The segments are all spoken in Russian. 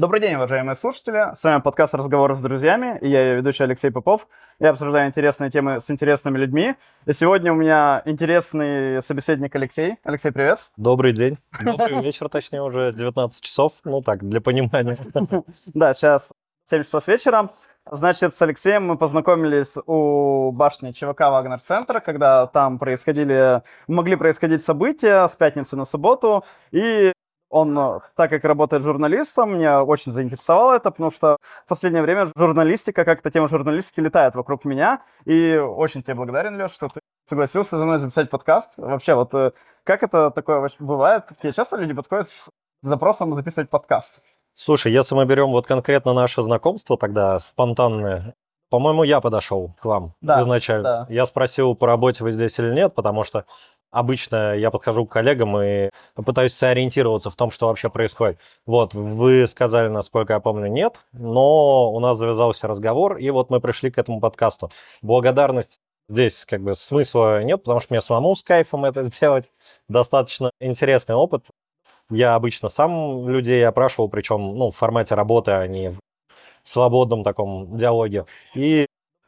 Добрый день, уважаемые слушатели. С вами подкаст «Разговоры с друзьями» и я ее ведущий Алексей Попов. Я обсуждаю интересные темы с интересными людьми. И сегодня у меня интересный собеседник Алексей. Алексей, привет. Добрый день. Добрый вечер, точнее, уже 19 часов. Ну так, для понимания. Да, сейчас 7 часов вечера. Значит, с Алексеем мы познакомились у башни ЧВК Вагнер-центра, когда там происходили, могли происходить события с пятницы на субботу. И он, так как работает журналистом, меня очень заинтересовало это, потому что в последнее время журналистика, как-то тема журналистики летает вокруг меня. И очень тебе благодарен, Леш, что ты согласился со мной записать подкаст. Вообще, вот э, как это такое бывает? К тебе часто люди подходят с запросом записывать подкаст? Слушай, если мы берем вот конкретно наше знакомство тогда спонтанное, по-моему, я подошел к вам да, изначально. Да. Я спросил, по работе вы здесь или нет, потому что обычно я подхожу к коллегам и пытаюсь сориентироваться в том, что вообще происходит. Вот, вы сказали, насколько я помню, нет, но у нас завязался разговор, и вот мы пришли к этому подкасту. Благодарность здесь как бы смысла нет, потому что мне самому с кайфом это сделать. Достаточно интересный опыт. Я обычно сам людей опрашивал, причем ну, в формате работы, а не в свободном таком диалоге. И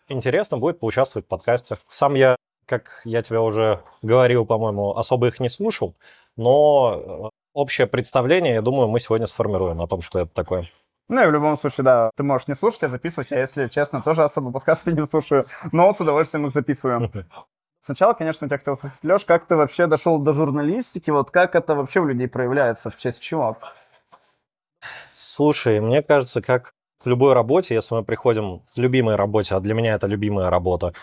интересно будет поучаствовать в подкасте. Сам я, как я тебе уже говорил, по-моему, особо их не слушал, но общее представление, я думаю, мы сегодня сформируем о том, что это такое. Ну и в любом случае, да, ты можешь не слушать, а записывать. Я, если честно, тоже особо подкасты не слушаю, но с удовольствием их записываю. Сначала, конечно, у тебя хотел спросить, Леш, как ты вообще дошел до журналистики? Вот как это вообще у людей проявляется? В честь чего? Слушай, мне кажется, как к любой работе, если мы приходим к любимой работе, а для меня это любимая работа,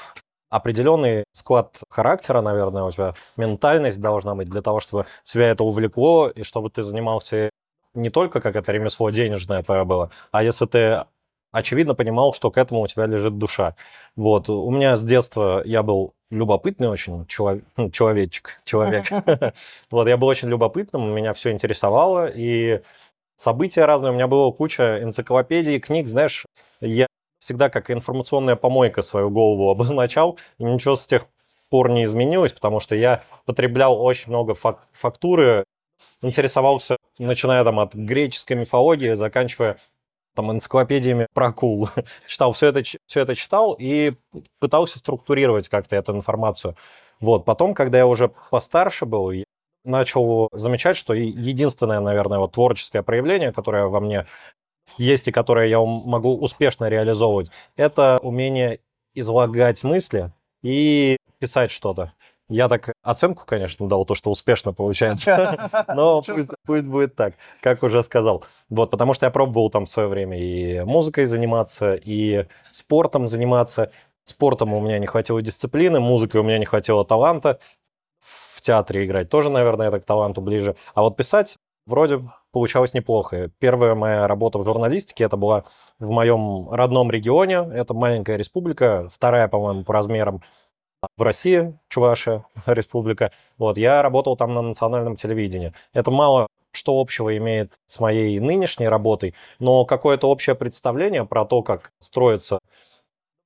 определенный склад характера, наверное, у тебя ментальность должна быть для того, чтобы тебя это увлекло, и чтобы ты занимался не только как это ремесло денежное твое было, а если ты очевидно понимал, что к этому у тебя лежит душа. Вот, у меня с детства я был любопытный очень человек, ну, человечек, человек. Вот, я был очень любопытным, меня все интересовало, и события разные, у меня была куча энциклопедий, книг, знаешь, я всегда как информационная помойка свою голову обозначал, и ничего с тех пор не изменилось, потому что я потреблял очень много фак- фактуры, интересовался, начиная там от греческой мифологии, заканчивая там энциклопедиями про акул. читал все это, все это читал и пытался структурировать как-то эту информацию. Вот, потом, когда я уже постарше был, начал замечать, что единственное, наверное, вот творческое проявление, которое во мне есть и которое я могу успешно реализовывать, это умение излагать мысли и писать что-то. Я так оценку, конечно, дал, то, что успешно получается, но пусть, пусть будет так, как уже сказал. Вот, потому что я пробовал там в свое время и музыкой заниматься, и спортом заниматься. Спортом у меня не хватило дисциплины, музыкой у меня не хватило таланта. В театре играть тоже, наверное, это к таланту ближе. А вот писать вроде получалось неплохо. Первая моя работа в журналистике, это была в моем родном регионе, это маленькая республика, вторая, по-моему, по размерам в России, Чувашия, республика. Вот, я работал там на национальном телевидении. Это мало что общего имеет с моей нынешней работой, но какое-то общее представление про то, как строится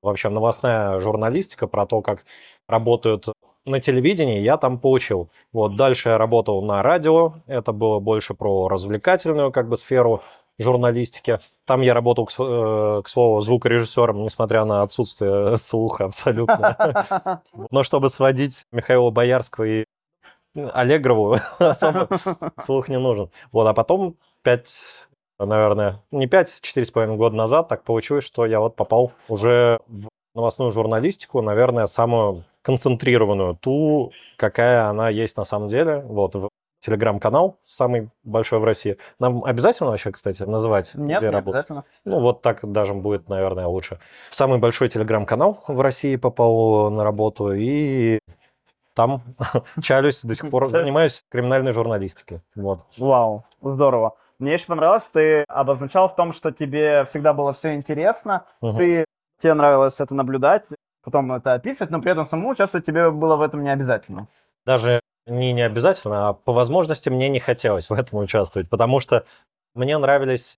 вообще новостная журналистика, про то, как работают на телевидении, я там получил. Вот дальше я работал на радио, это было больше про развлекательную как бы сферу журналистики. Там я работал, к, э, слову, звукорежиссером, несмотря на отсутствие слуха абсолютно. Но чтобы сводить Михаила Боярского и Аллегрову, особо слух не нужен. Вот, а потом пять, наверное, не пять, четыре с половиной года назад так получилось, что я вот попал уже в новостную журналистику, наверное, самую концентрированную, ту, какая она есть на самом деле, вот, в телеграм-канал, самый большой в России. Нам обязательно вообще, кстати, называть, Нет, где не работать? обязательно. Ну, вот так даже будет, наверное, лучше. Самый большой телеграм-канал в России попал на работу, и там чалюсь до сих пор, занимаюсь криминальной журналистикой. Вот. Вау, здорово. Мне еще понравилось, ты обозначал в том, что тебе всегда было все интересно, угу. ты, тебе нравилось это наблюдать, потом это описывать, но при этом самому участвовать тебе было в этом не обязательно. Даже не, не обязательно, а по возможности мне не хотелось в этом участвовать, потому что мне нравились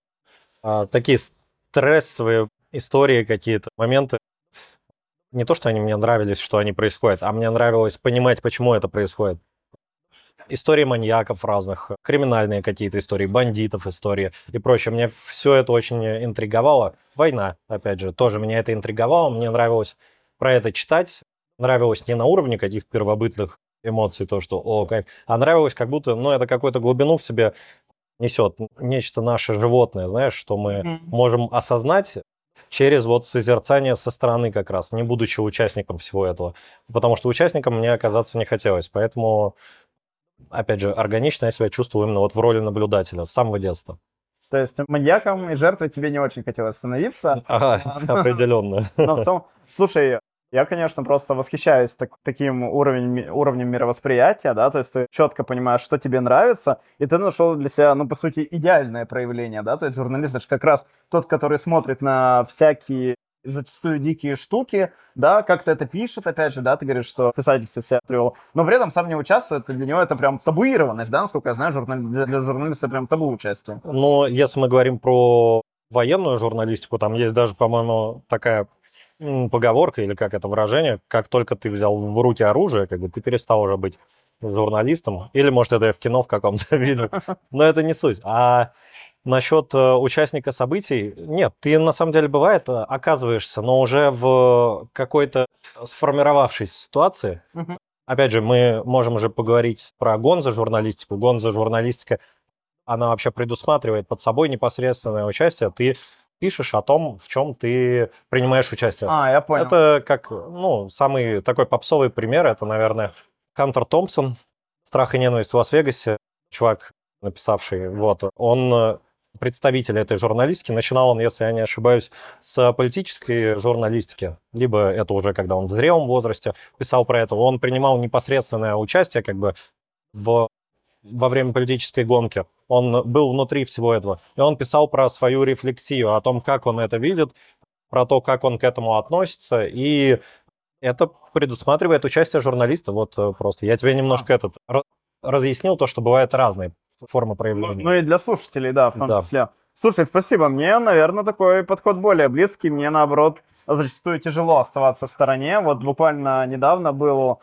а, такие стрессовые истории какие-то, моменты. Не то, что они мне нравились, что они происходят, а мне нравилось понимать, почему это происходит. Истории маньяков разных, криминальные какие-то истории, бандитов истории и прочее. Мне все это очень интриговало. Война, опять же, тоже меня это интриговало. Мне нравилось про это читать. Нравилось не на уровне каких-то первобытных эмоций, то, что о, кайф, а нравилось как будто, ну, это какую-то глубину в себе несет, нечто наше животное, знаешь, что мы mm-hmm. можем осознать через вот созерцание со стороны как раз, не будучи участником всего этого. Потому что участником мне оказаться не хотелось. Поэтому, опять же, органично я себя чувствую именно вот в роли наблюдателя с самого детства. То есть маньяком и жертвой тебе не очень хотелось становиться. Ага, определенно. Но в целом, слушай, я, конечно, просто восхищаюсь так, таким уровнем, уровнем мировосприятия, да, то есть ты четко понимаешь, что тебе нравится, и ты нашел для себя, ну, по сути, идеальное проявление, да, то есть журналист, это же как раз тот, который смотрит на всякие зачастую дикие штуки, да, как-то это пишет, опять же, да, ты говоришь, что писатель себя привел, но при этом сам не участвует, для него это прям табуированность, да, насколько я знаю, журнали... для журналиста прям табу участие. Ну, если мы говорим про военную журналистику, там есть даже, по-моему, такая поговорка или как это выражение, как только ты взял в руки оружие, как бы ты перестал уже быть журналистом. Или, может, это я в кино в каком-то видел. Но это не суть. А насчет э, участника событий, нет, ты на самом деле бывает э, оказываешься, но уже в какой-то сформировавшейся ситуации. Опять же, мы можем уже поговорить про гонза журналистику. Гонза журналистика, она вообще предусматривает под собой непосредственное участие. Ты пишешь о том, в чем ты принимаешь участие. А, я понял. Это как, ну, самый такой попсовый пример, это, наверное, Кантор Томпсон, «Страх и ненависть в Лас-Вегасе», чувак, написавший, вот, он э, представитель этой журналистики. Начинал он, если я не ошибаюсь, с политической журналистики. Либо это уже когда он в зрелом возрасте писал про это. Он принимал непосредственное участие как бы в во время политической гонки. Он был внутри всего этого. И он писал про свою рефлексию, о том, как он это видит, про то, как он к этому относится. И это предусматривает участие журналиста. Вот э, просто я тебе немножко а. этот разъяснил то, что бывают разные формы проявления. Ну и для слушателей, да, в том да. числе. Слушай, спасибо. Мне, наверное, такой подход более близкий. Мне, наоборот, зачастую тяжело оставаться в стороне. Вот буквально недавно был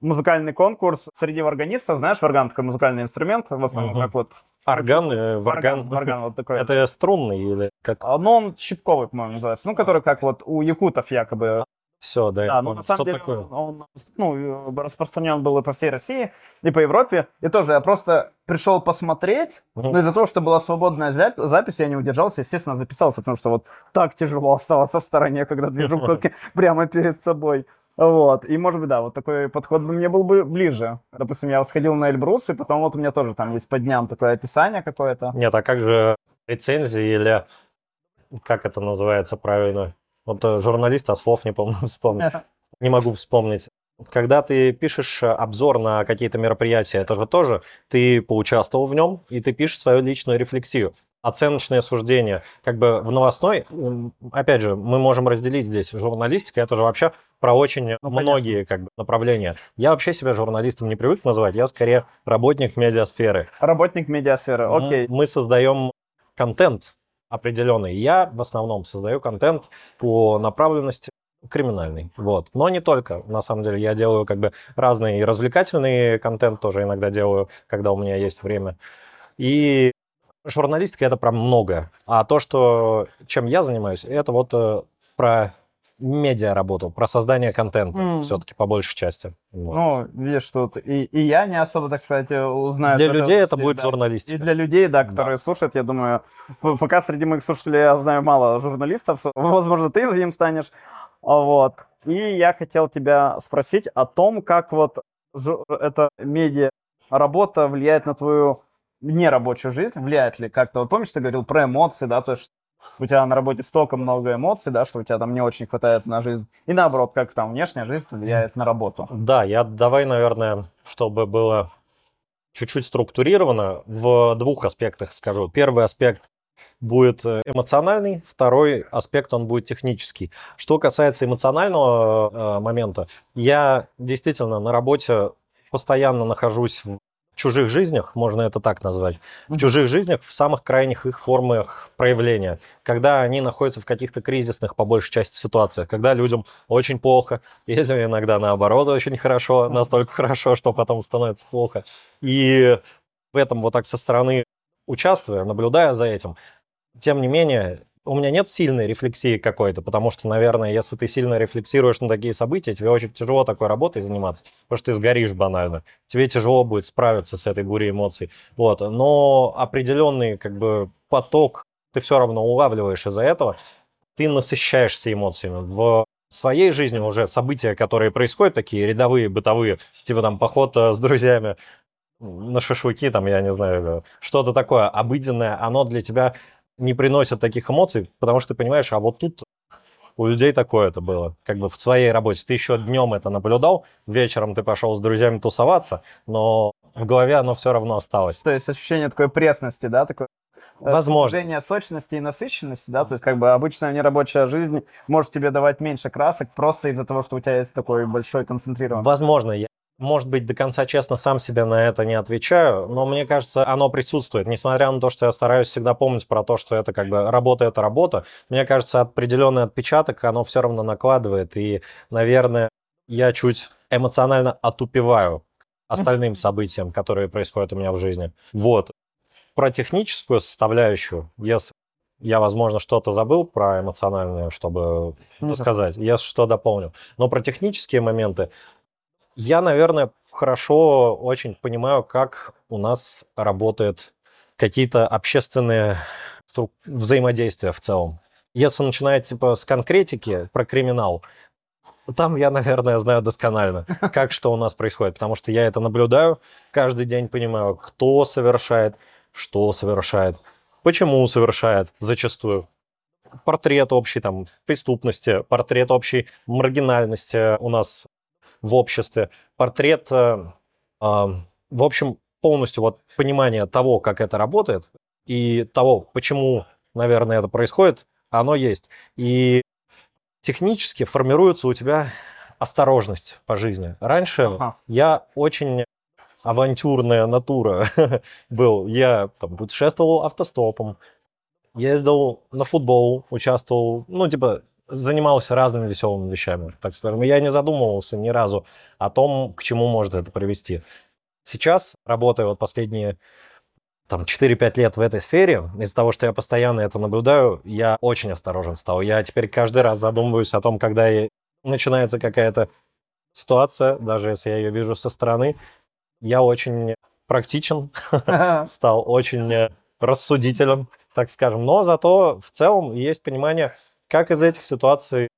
музыкальный конкурс среди органистов. Знаешь, варган такой музыкальный инструмент, в основном, угу. как вот... Орган, э, варган. Варган, вот такой. Это струнный или как? А, ну, он щипковый, по-моему, называется. Ну, который как вот у якутов якобы все, да, да ну, на самом Что деле, такое? Он, ну, распространен был и по всей России, и по Европе. И тоже я просто пришел посмотреть, угу. но из-за того, что была свободная запись, я не удержался, естественно, записался, потому что вот так тяжело оставаться в стороне, когда движу прямо перед собой. Вот. И, может быть, да, вот такой подход бы мне был бы ближе. Допустим, я сходил на Эльбрус, и потом вот у меня тоже там есть по дням такое описание какое-то. Нет, а как же рецензии или как это называется правильно? Вот э, журналист, а слов не помню, вспомнить. Не могу вспомнить. Когда ты пишешь обзор на какие-то мероприятия, это же тоже ты поучаствовал в нем, и ты пишешь свою личную рефлексию оценочное суждение. Как бы в новостной, опять же, мы можем разделить здесь журналистика, это же вообще про очень ну, многие как бы, направления. Я вообще себя журналистом не привык называть, я скорее работник медиасферы. Работник медиасферы, окей. Мы создаем контент определенный. Я в основном создаю контент по направленности криминальный, вот. Но не только, на самом деле, я делаю как бы разный развлекательный контент тоже иногда делаю, когда у меня есть время. И журналистика это про многое. А то, что чем я занимаюсь, это вот э, про медиа работу, про создание контента mm. все-таки по большей части. Вот. Ну, видишь, тут и, и я не особо, так сказать, узнаю. Для людей это будет да. журналистика. И для людей, да, которые да. слушают, я думаю, пока среди моих слушателей я знаю мало журналистов, возможно, ты им станешь. Вот. И я хотел тебя спросить о том, как вот эта медиа работа влияет на твою нерабочую жизнь, влияет ли как-то? Вот помнишь, ты говорил про эмоции, да, то есть у тебя на работе столько много эмоций, да, что у тебя там не очень хватает на жизнь. И наоборот, как там внешняя жизнь влияет на работу. Да, я давай, наверное, чтобы было чуть-чуть структурировано, в двух аспектах скажу. Первый аспект будет э, эмоциональный, второй аспект он будет технический. Что касается эмоционального э, момента, я действительно на работе постоянно нахожусь в чужих жизнях, можно это так назвать, в чужих жизнях в самых крайних их формах проявления, когда они находятся в каких-то кризисных, по большей части, ситуациях, когда людям очень плохо, или иногда наоборот очень хорошо, настолько хорошо, что потом становится плохо. И в этом вот так со стороны участвуя, наблюдая за этим, тем не менее, у меня нет сильной рефлексии какой-то, потому что, наверное, если ты сильно рефлексируешь на такие события, тебе очень тяжело такой работой заниматься, потому что ты сгоришь банально. Тебе тяжело будет справиться с этой бурей эмоций. Вот. Но определенный как бы поток ты все равно улавливаешь из-за этого. Ты насыщаешься эмоциями. В своей жизни уже события, которые происходят, такие рядовые, бытовые, типа там поход э, с друзьями на шашлыки, там, я не знаю, что-то такое обыденное, оно для тебя не приносит таких эмоций, потому что ты понимаешь, а вот тут у людей такое это было, как бы в своей работе. Ты еще днем это наблюдал, вечером ты пошел с друзьями тусоваться, но в голове оно все равно осталось. То есть ощущение такой пресности, да, такое э, Возможно. Снижение сочности и насыщенности, да, то есть как бы обычная нерабочая жизнь может тебе давать меньше красок просто из-за того, что у тебя есть такой большой концентрированный. Возможно, я может быть, до конца честно сам себе на это не отвечаю, но мне кажется, оно присутствует. Несмотря на то, что я стараюсь всегда помнить про то, что это как бы работа – это работа, мне кажется, определенный отпечаток оно все равно накладывает. И, наверное, я чуть эмоционально отупеваю остальным событиям, которые происходят у меня в жизни. Вот. Про техническую составляющую, если я, возможно, что-то забыл про эмоциональную, чтобы Ну сказать, я что дополню. Но про технические моменты я, наверное, хорошо очень понимаю, как у нас работают какие-то общественные стру- взаимодействия в целом. Если начинать типа с конкретики про криминал, там я, наверное, знаю досконально, как что у нас происходит, потому что я это наблюдаю каждый день, понимаю, кто совершает, что совершает, почему совершает зачастую. Портрет общей там преступности, портрет общей маргинальности у нас в обществе, портрет, э, а, в общем, полностью вот понимание того, как это работает, и того, почему, наверное, это происходит, оно есть. И технически формируется у тебя осторожность по жизни. Раньше Ага. я очень авантюрная натура был. Я там, путешествовал автостопом, ездил на футбол, участвовал, ну, типа, занимался разными веселыми вещами, так скажем. Я не задумывался ни разу о том, к чему может это привести. Сейчас, работая вот последние там 4-5 лет в этой сфере, из-за того, что я постоянно это наблюдаю, я очень осторожен стал. Я теперь каждый раз задумываюсь о том, когда начинается какая-то ситуация, даже если я ее вижу со стороны, я очень практичен, стал очень э, рассудителен, так скажем. Но зато в целом есть понимание, как из этих ситуаций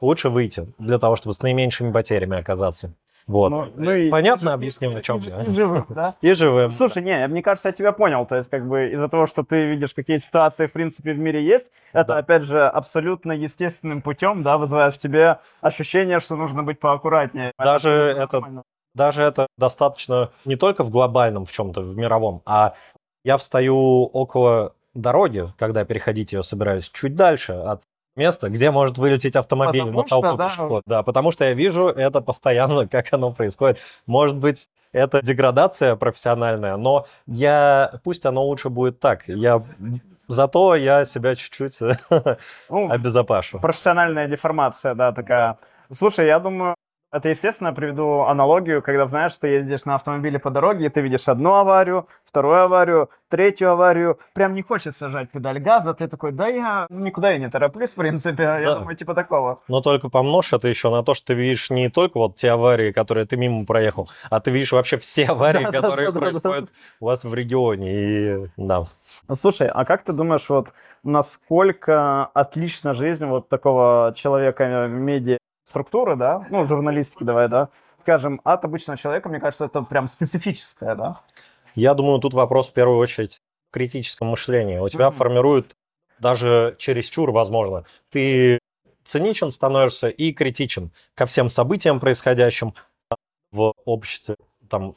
лучше выйти, для того, чтобы с наименьшими потерями оказаться. Вот. Ну, ну и- Понятно и- объяснил, о чем и- я? и живым, да? И живым. Слушай, не, мне кажется, я тебя понял. То есть, как бы из-за того, что ты видишь, какие ситуации, в принципе, в мире есть, это, Да. опять же, абсолютно естественным путем, да, вызывает в тебе ощущение, что нужно быть поаккуратнее. Даже это- нормально. даже это достаточно не только в глобальном в чем-то, в мировом, а я встаю около дороги, когда переходить ее собираюсь, чуть дальше от места, где может вылететь автомобиль Потому на толпу что, да. пешеход. Да, потому что я вижу это постоянно, как оно происходит. Может быть, это деградация профессиональная, но я пусть оно лучше будет так. Я зато я себя чуть-чуть Ну, обезопашу. профессиональная деформация, да, такая. Слушай, я думаю, это естественно, приведу аналогию, когда, знаешь, ты едешь на автомобиле по дороге, и ты видишь одну аварию, вторую аварию, третью аварию, прям не хочется жать педаль газа, ты такой, да я никуда и не тороплюсь, в принципе, я Да. думаю, типа такого. Но только помножь это еще на то, что ты видишь не только вот те аварии, которые ты мимо проехал, а ты видишь вообще все аварии, которые происходят у вас в регионе. И да. Ну, Слушай, а как ты думаешь, вот насколько отлична жизнь вот такого человека медиа структуры, да, ну, журналистики давай, да, скажем, от обычного человека, мне кажется, это прям специфическое, да? Я думаю, тут вопрос в первую очередь в критическом мышлении. У тебя Мгм. формирует даже чересчур, возможно. Ты циничен становишься и критичен ко всем событиям, происходящим в обществе, там,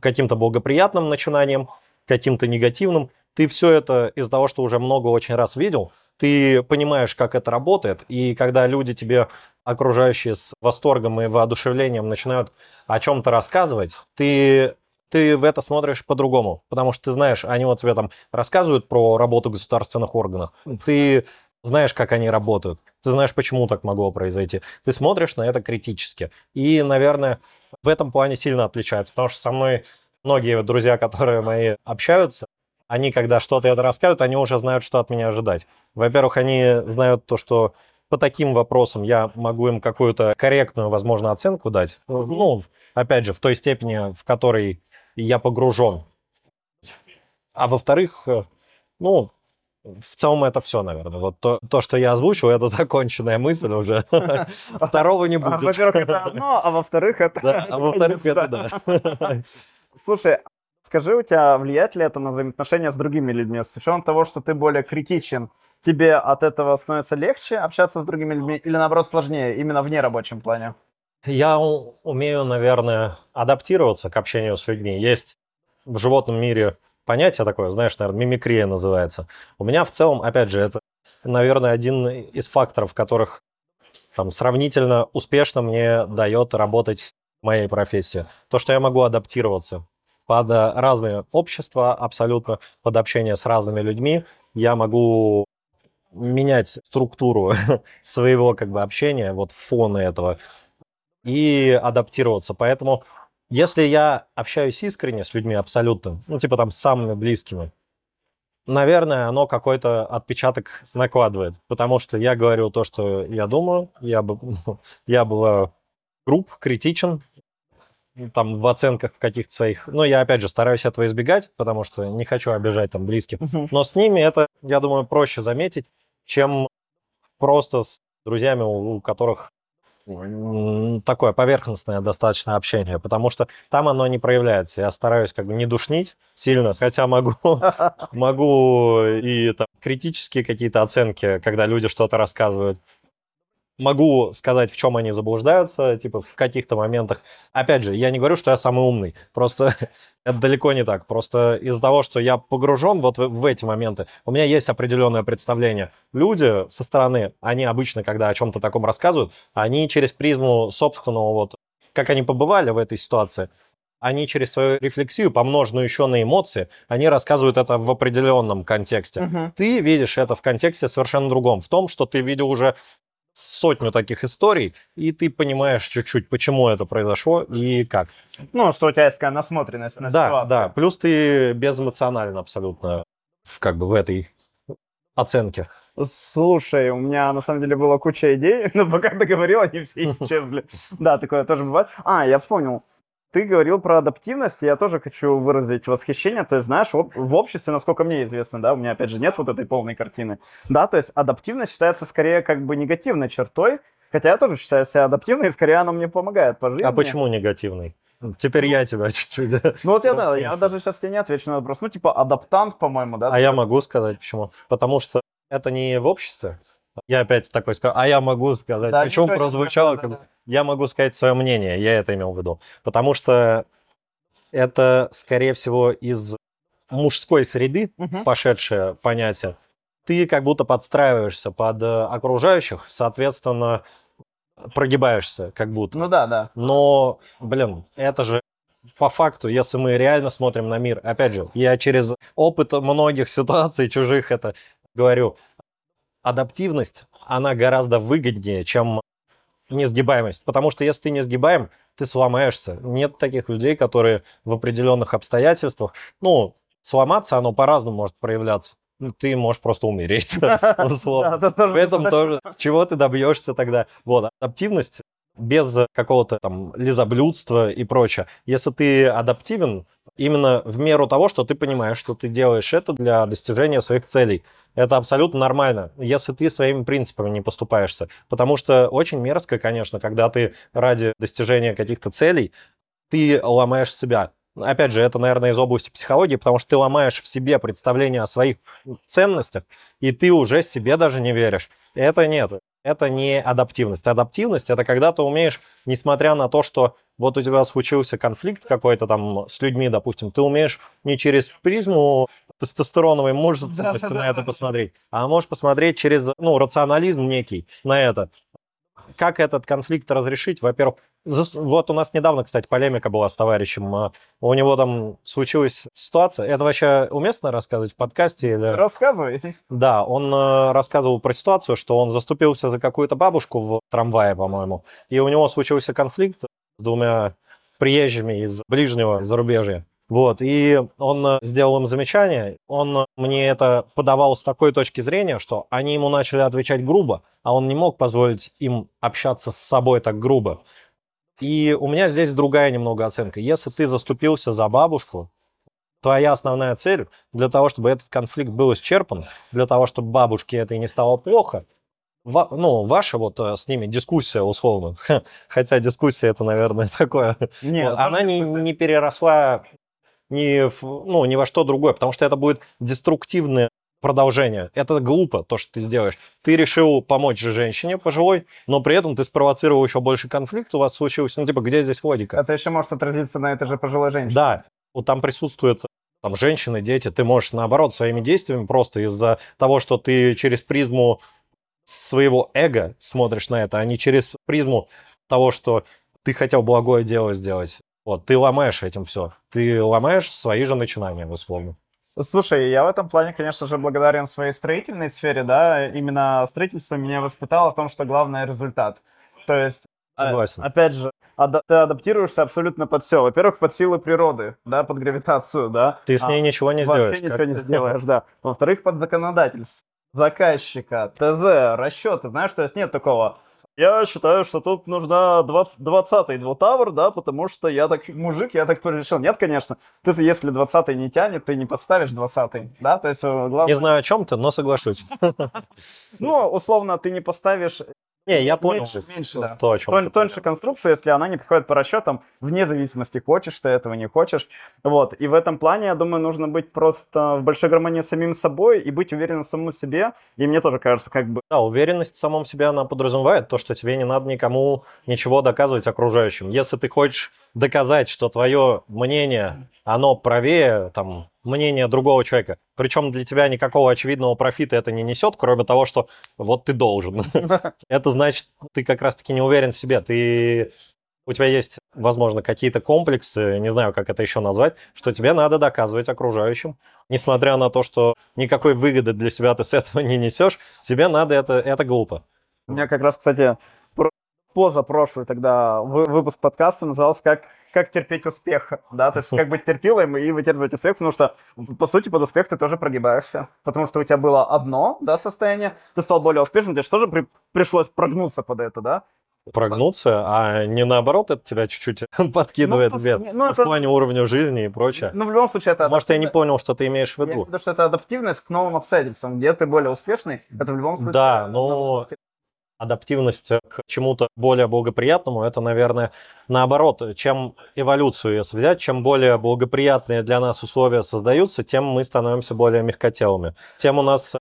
каким-то благоприятным начинаниям, каким-то негативным. Ты все это из-за того, что уже много очень раз видел, ты понимаешь, как это работает, и когда люди тебе, окружающие с восторгом и воодушевлением, начинают о чем-то рассказывать, ты ты в это смотришь по-другому, потому что ты знаешь, они вот тебе там рассказывают про работу государственных органах, ты знаешь, как они работают, ты знаешь, почему так могло произойти, ты смотришь на это критически. И, наверное, в этом плане сильно отличается, потому что со мной многие друзья, которые мои общаются, они, когда что-то это рассказывают, они уже знают, что от меня ожидать. Во-первых, они знают то, что по таким вопросам я могу им какую-то корректную, возможно, оценку дать. Ну, опять же, в той степени, в которой я погружен. А во-вторых, э, ну, в целом это все, наверное. Вот то, то, что я озвучил, это законченная мысль уже. Второго не будет. Во-первых, это одно, а во-вторых, это... А во-вторых, это да. Слушай, скажи, у тебя влияет ли это на взаимоотношения с другими людьми? С учетом того, что ты более критичен, тебе от этого становится легче общаться с другими людьми или, наоборот, сложнее, именно в нерабочем плане? Я умею, наверное, адаптироваться к общению с людьми. Есть в животном мире понятие такое, знаешь, наверное, мимикрия называется. У меня в целом, опять же, это, наверное, один из факторов, которых там сравнительно успешно мне дает работать в моей профессии. То, что я могу адаптироваться под э, разные общества абсолютно, под общение с разными людьми. Я могу менять структуру своего как бы общения, вот фона этого, и адаптироваться. Поэтому, если я общаюсь искренне с людьми абсолютно, ну, типа там с самыми близкими, наверное, оно какой-то отпечаток накладывает, потому что я говорю то, что я думаю, я, я бываю груб, критичен, там в оценках каких-то своих. Но я, опять же, стараюсь этого избегать, потому что не хочу обижать там близких. Но с ними это, я думаю, проще заметить, чем просто с друзьями, у которых такое поверхностное достаточно общение, потому что там оно не проявляется. Я стараюсь как бы не душнить сильно, хотя могу, могу и там, критические какие-то оценки, когда люди что-то рассказывают. Могу сказать, в чем они заблуждаются, типа в каких-то моментах. Опять же, я не говорю, что я самый умный, просто это далеко не так. Просто из-за того, что я погружен вот в, в эти моменты, у меня есть определенное представление. Люди со стороны, они обычно, когда о чем-то таком рассказывают, они через призму собственного вот, как они побывали в этой ситуации, они через свою рефлексию, помноженную еще на эмоции, они рассказывают это в определенном контексте. Мгм. Ты видишь это в контексте совершенно другом. В том, что ты видел уже сотню таких историй, и ты понимаешь чуть-чуть, почему это произошло и как. Ну, что у тебя есть такая насмотренность на Да, ситуацию. да. Плюс ты безэмоционален абсолютно, в- как бы в этой оценке. Слушай, у меня на самом деле была куча идей, но пока ты говорил, они все исчезли. Да, такое тоже бывает. А, я вспомнил. Ты говорил про адаптивность, и я тоже хочу выразить восхищение. То есть, знаешь, в, в обществе, насколько мне известно, да, у меня, опять же, нет вот этой полной картины. Да, то есть адаптивность считается скорее как бы негативной чертой, хотя я тоже считаю себя адаптивной, и скорее она мне помогает по жизни. А почему негативный? Теперь я тебя чуть-чуть. Ну вот я, да, я даже сейчас тебе не отвечу на вопрос. Ну, типа адаптант, по-моему, да? А я могу сказать почему. Потому что это не в обществе. Я опять такой скажу, а я могу сказать, Да, не прозвучало, как да, бы- я могу сказать свое мнение, я это имел в виду. Потому что это, скорее всего, из мужской среды Мгм. пошедшее понятие. Ты как будто подстраиваешься под э, окружающих, соответственно, прогибаешься как будто. Ну да, да. Но, блин, это же по факту, если мы реально смотрим на мир, опять же, я через опыт многих ситуаций чужих это говорю, адаптивность, она гораздо выгоднее, чем несгибаемость. Потому что если ты не сгибаем, ты сломаешься. Нет таких людей, которые в определенных обстоятельствах, ну, сломаться оно по-разному может проявляться. Ну, Ты можешь просто умереть, условно. В этом тоже, чего ты добьешься тогда? Вот, адаптивность без какого-то там лизоблюдства и прочее. Если ты адаптивен, именно в меру того, что ты понимаешь, что ты делаешь это для достижения своих целей. Это абсолютно нормально, если ты своими принципами не поступаешься. Потому что очень мерзко, конечно, когда ты ради достижения каких-то целей, ты ломаешь себя. Опять же, это, наверное, из области психологии, потому что ты ломаешь в себе представление о своих ценностях, и ты уже себе даже не веришь. Это нет, это не адаптивность. Адаптивность — это когда ты умеешь, несмотря на то, что вот у тебя случился конфликт какой-то там с людьми, допустим, ты умеешь не через призму тестостероновой мужественности на это посмотреть, а можешь посмотреть через, ну, рационализм некий на это. Как этот конфликт разрешить? Во-первых, Вот у нас недавно, кстати, полемика была с товарищем. А, у него там случилась ситуация. Это вообще уместно рассказывать в подкасте? Или... Рассказывай. Да, он э, рассказывал про ситуацию, что он заступился за какую-то бабушку в трамвае, по-моему, и у него случился конфликт с двумя приезжими из ближнего зарубежья. Вот, и он э, сделал им замечание, он мне это подавал с такой точки зрения, что они ему начали отвечать грубо, а он не мог позволить им общаться с собой так грубо. И у меня здесь другая немного оценка. Если ты заступился за бабушку, твоя основная цель для того, чтобы этот конфликт был исчерпан, для того, чтобы бабушке это и не стало плохо, ва, ну, ваша вот э, с ними дискуссия условно, хотя дискуссия это, наверное, такое, Нет, она не, не переросла ни, в, ну, ни во что другое, потому что это будет деструктивное продолжение. Это глупо, то, что ты сделаешь. Ты решил помочь же женщине пожилой, но при этом ты спровоцировал еще больше конфликт, у вас случился, ну, типа, где здесь логика? Это еще может отразиться на этой же пожилой женщине. Да, вот там присутствуют там женщины, дети, ты можешь наоборот своими действиями просто из-за того, что ты через призму своего эго смотришь на это, а не через призму того, что ты хотел благое дело сделать. Вот, ты ломаешь этим все. Ты ломаешь свои же начинания, условно. Слушай, я в этом плане, конечно же, благодарен своей строительной сфере, да, именно строительство меня воспитало в том, что главное результат. То есть а, Согласен. Опять же, ты адаптируешься абсолютно под все. Во-первых, под силы природы, да, под гравитацию, да. Ты с ней а, ничего не сделаешь. ничего не сделаешь, да. Во-вторых, под законодательство заказчика, ТЗ, расчеты. Знаешь, то есть нет такого я считаю, что тут нужна 20-й двутавр, да, потому что я так мужик, я так решил. Нет, конечно. Ты, если 20-й не тянет, ты не подставишь 20-й, да, то есть э, главное... Не знаю о чем ты, но соглашусь. Ну, условно, ты не поставишь не, я понял. Меньше, меньше да. то, о чем Тон, Тоньше конструкция, если она не приходит по расчетам, вне зависимости, хочешь ты этого, не хочешь. Вот. И в этом плане, я думаю, нужно быть просто в большой гармонии с самим собой и быть уверенным в самом себе. И мне тоже кажется, как бы... Да, уверенность в самом себе, она подразумевает то, что тебе не надо никому ничего доказывать окружающим. Если ты хочешь доказать, что твое мнение, оно правее, там, мнение другого человека. Причем для тебя никакого очевидного профита это не несет, кроме того, что вот ты должен. Это значит, ты как раз-таки не уверен в себе. Ты у тебя есть, возможно, какие-то комплексы, не знаю, как это еще назвать, что тебе надо доказывать окружающим. Несмотря на то, что никакой выгоды для себя ты с этого не несешь, тебе надо это, это глупо. У меня как раз, кстати, позапрошлый тогда выпуск подкаста назывался как как терпеть успех, да, то есть как быть терпилым и вытерпевать успех, потому что, по сути, под успех ты тоже прогибаешься, потому что у тебя было одно, да, состояние, ты стал более успешным, тебе же тоже при, пришлось прогнуться под это, да, прогнуться, а не наоборот это тебя чуть-чуть подкидывает ну, вверх ну, в это... плане уровня жизни и прочее. Ну, в любом случае, это... Может, я не понял, что ты имеешь в виду. Потому что это адаптивность к новым обстоятельствам, где ты более успешный, это в любом случае... Да, но адаптивность к чему-то более благоприятному, это, наверное, наоборот, чем эволюцию если взять, чем более благоприятные для нас условия создаются, тем мы становимся более мягкотелыми. Тем у нас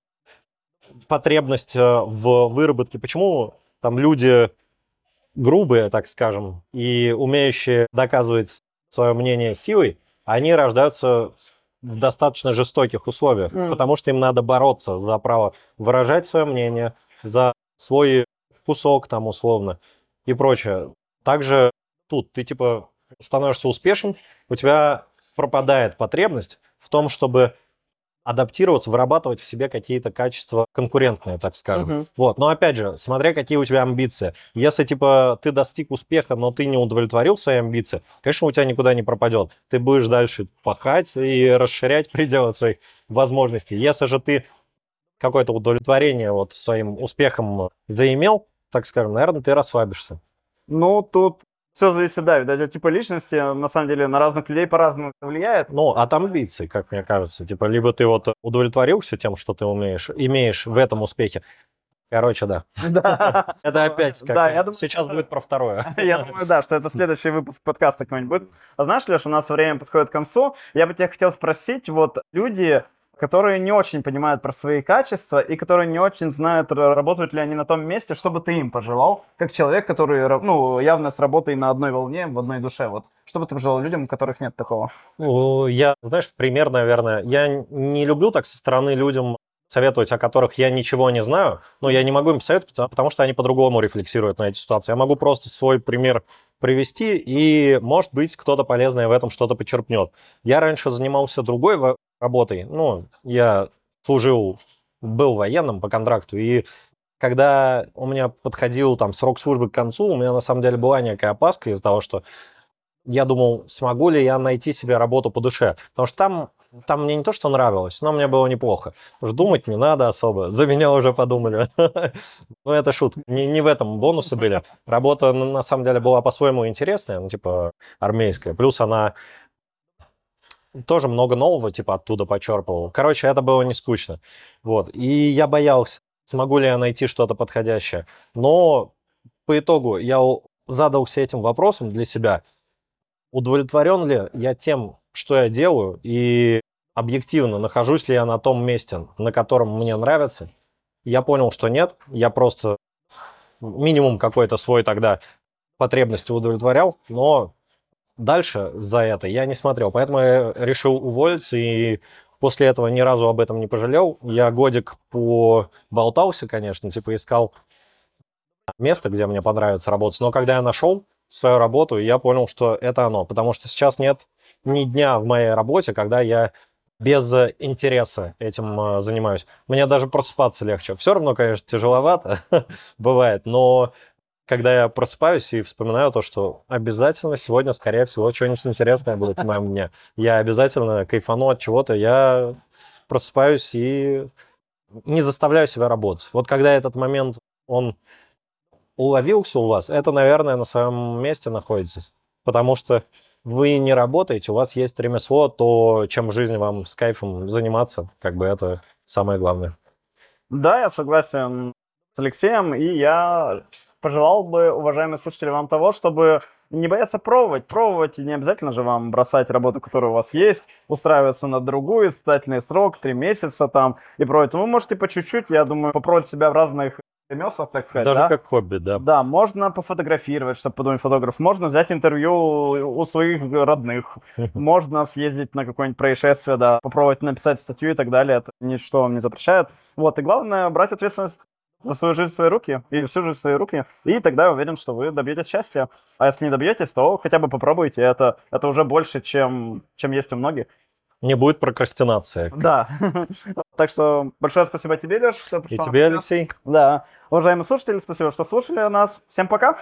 потребность э, в выработке. Почему там люди грубые, так скажем, и умеющие доказывать свое мнение силой, они рождаются в достаточно жестоких условиях, mm. потому что им надо бороться за право выражать свое мнение, за свой кусок там условно и прочее. Также тут ты типа становишься успешен, у тебя пропадает потребность в том, чтобы адаптироваться, вырабатывать в себе какие-то качества конкурентные, так скажем. Uh-huh. Вот. Но опять же, смотря какие у тебя амбиции. Если типа ты достиг успеха, но ты не удовлетворил свои амбиции, конечно, у тебя никуда не пропадет. Ты будешь дальше пахать и расширять пределы своих возможностей. Если же ты какое-то удовлетворение вот своим успехом заимел, так скажем, наверное, ты расслабишься. Ну, тут все зависит, да, видать, от типа личности, на самом деле, на разных людей по-разному влияет. Ну, от амбиций, как мне кажется. Типа, либо ты вот удовлетворился тем, что ты умеешь, имеешь в этом успехе, Короче, да. Да. Это опять как да, я думаю, сейчас будет про второе. Я думаю, да, что это следующий выпуск подкаста какой-нибудь будет. А знаешь, Леш, у нас время подходит к концу. Я бы тебя хотел спросить, вот люди, которые не очень понимают про свои качества и которые не очень знают, работают ли они на том месте, что бы ты им пожелал, как человек, который, ну, явно с работой на одной волне, в одной душе, вот. Что бы ты пожелал людям, у которых нет такого? Ну, я, знаешь, пример, наверное, я не люблю так со стороны людям советовать, о которых я ничего не знаю, но я не могу им советовать, потому что они по-другому рефлексируют на эти ситуации. Я могу просто свой пример привести, и, может быть, кто-то полезное в этом что-то почерпнет. Я раньше занимался другой работой. Ну, я служил, был военным по контракту, и когда у меня подходил там срок службы к концу, у меня на самом деле была некая опаска из-за того, что я думал, смогу ли я найти себе работу по душе. Потому что там там мне не то, что нравилось, но мне было неплохо. Уж думать не надо особо. За меня уже подумали. Ну, это шутка. Не, не в этом бонусы были. Работа, на самом деле, была по-своему интересная, ну, типа, армейская. Плюс она тоже много нового, типа, оттуда почерпывал. Короче, это было не скучно. Вот. И я боялся, смогу ли я найти что-то подходящее. Но по итогу я задался этим вопросом для себя. Удовлетворен ли я тем, что я делаю, и объективно нахожусь ли я на том месте, на котором мне нравится. Я понял, что нет. Я просто минимум какой-то свой тогда потребности удовлетворял, но дальше за это я не смотрел. Поэтому я решил уволиться и после этого ни разу об этом не пожалел. Я годик поболтался, конечно, типа искал место, где мне понравится работать. Но когда я нашел свою работу, я понял, что это оно. Потому что сейчас нет ни дня в моей работе, когда я без интереса этим э, занимаюсь. Мне даже просыпаться легче. Все равно, конечно, тяжеловато бывает, но когда я просыпаюсь и вспоминаю то, что обязательно сегодня, скорее всего, что-нибудь интересное будет в моем дне. Я обязательно кайфану от чего-то, я просыпаюсь и не заставляю себя работать. Вот когда этот момент, он уловился у вас, это, наверное, на своем месте находитесь. Потому что вы не работаете, у вас есть ремесло, то чем в жизни вам с кайфом заниматься, как бы это самое главное. Да, я согласен с Алексеем, и я пожелал бы, уважаемые слушатели, вам того, чтобы не бояться пробовать. Пробовать, и не обязательно же вам бросать работу, которая у вас есть, устраиваться на другую, испытательный срок, три месяца там и пробовать. Вы можете по чуть-чуть, я думаю, попробовать себя в разных ремеслах, так сказать. Даже да? как хобби, да. Да, можно пофотографировать, чтобы подумать фотограф. Можно взять интервью у своих родных. Можно съездить на какое-нибудь происшествие, да, попробовать написать статью и так далее. Это ничто вам не запрещает. Вот, и главное, брать ответственность за свою жизнь в свои руки и всю жизнь в свои руки, и тогда я уверен, что вы добьетесь счастья. А если не добьетесь, то хотя бы попробуйте. Это, это уже больше, чем, чем есть у многих. Не будет прокрастинации. Да. Так что большое спасибо тебе, Леш, что пришел. И тебе, Алексей. Да. Уважаемые слушатели, спасибо, что слушали нас. Всем пока.